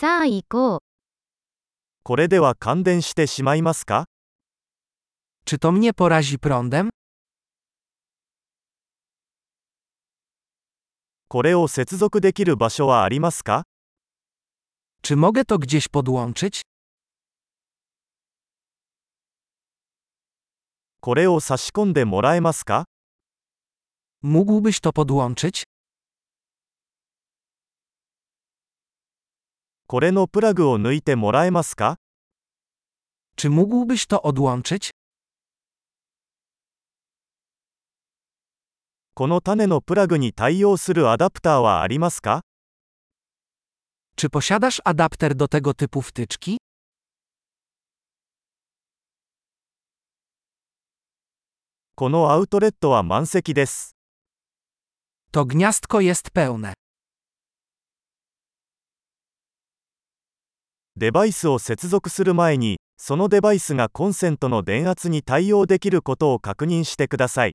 さあ行こう。これでは感電してしまいますか Czy to mnie porazi prądem? これを接続できる場所はありますか Czy mogę to gdzieś podłączyć? これを差し込んでもらえますか Mógłbyś to podłączyć? これのプラグを抜いてもらえますか Czy mógłbyś to odłączyć? この種のプラグに対応するアダプターはありますか Czy posiadasz adapter do tego typu wtyczki? このアウトレットは満席です。To gniazdko jest pełne. デバイスを接続する前に、そのデバイスがコンセントの電圧に対応できることを確認してください。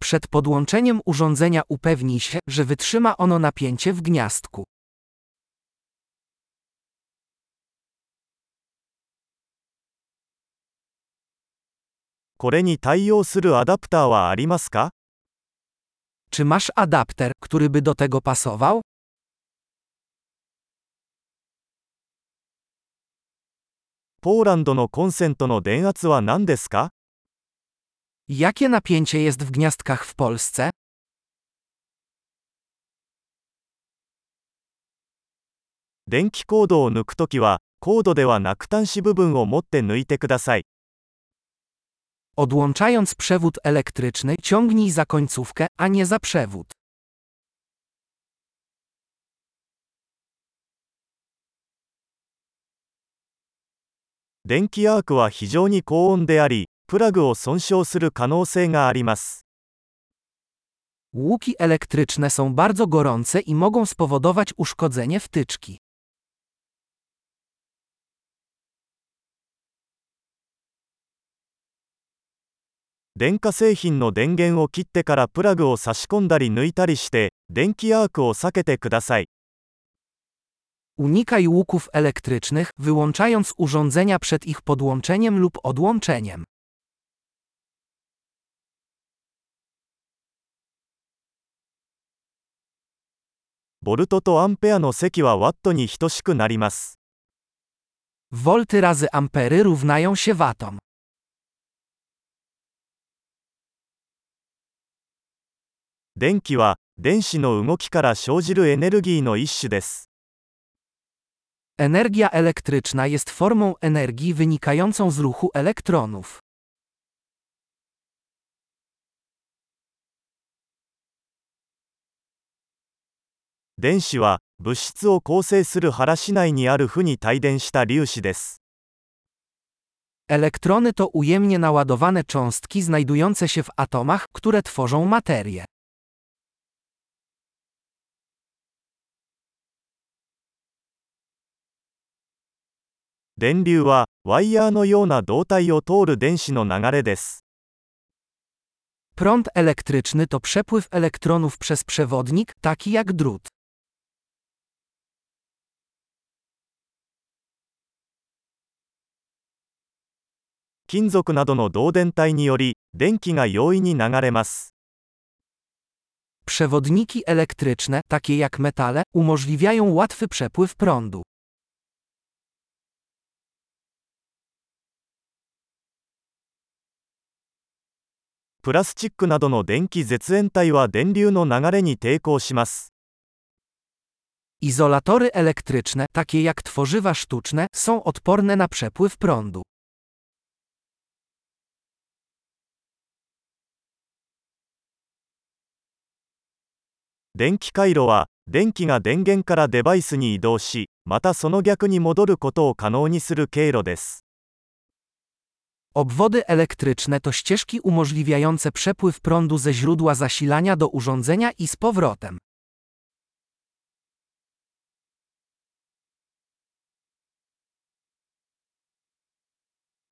Przed podłączeniem urządzenia upewnij się, że wytrzyma ono napięcie w gniazdku. これに対応するアダプターはありますか Czy masz adapter, który by do tego pasował? ポーランドのコンセントの電圧は何ですか Jakie napięcie jest w gniazdkach w Polsce? 電気コードを抜くときは、コードではなく端子部分を持って抜いてください。 Odłączając przewód elektryczny, ciągnij za końcówkę, a nie za przewód. 電気アークは非常に高温であり、プラグを損傷する可能性があります。Łuki elektryczne są bardzo gorące i mogą spowodować uszkodzenie wtyczki. 電化製品の電源を切ってからプラグを差し込んだり抜いたりして、電気アークを避けてください。Unikaj łuków elektrycznych, wyłączając urządzenia przed ich podłączeniem lub odłączeniem. ボルトとアンペアの積はワットに等しくなります。 Wolty razy ampery równają się watom. 電気は、電子の動きから生 Energia elektryczna jest formą energii wynikającą z ruchu elektronów. 電子は、物質を構成する原子内にある負に帯電した粒子です。 Elektrony to ujemnie naładowane cząstki znajdujące się w atomach, które tworzą materię. 電流は、ワイヤーのような導体を通る電子の流れです。 Prąd elektryczny to przepływ elektronów przez przewodnik, taki jak drut. 金属などの導電体により、電気が容易に流れます。 Przewodniki elektryczne, takie jak metale, umożliwiają łatwy przepływ prądu. プラスチックなどの電気絶縁体は電流の流れに抵抗します。Izolatory elektryczne, takie jak tworzywa sztuczne, są odporne na przepływ prądu. 電気回路は、電気が電源からデバイスに移動し、またその逆に戻ることを可能にする経路です。Obwody elektryczne to ścieżki umożliwiające przepływ prądu ze źródła zasilania do urządzenia i z powrotem.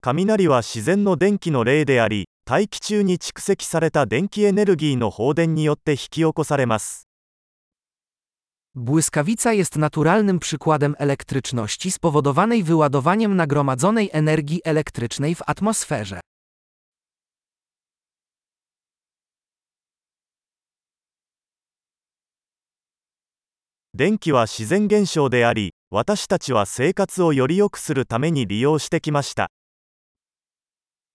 雷は自然の電気の例であり、大気中に蓄積された電気エネルギーの放電によって引き起こされます。 Błyskawica jest naturalnym przykładem elektryczności spowodowanej wyładowaniem nagromadzonej energii elektrycznej w atmosferze. 電気は自然現象であり、私たちは生活をより良くするために利用してきました。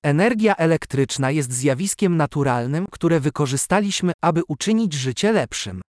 Energia elektryczna jest zjawiskiem naturalnym, które wykorzystaliśmy, aby uczynić życie lepszym.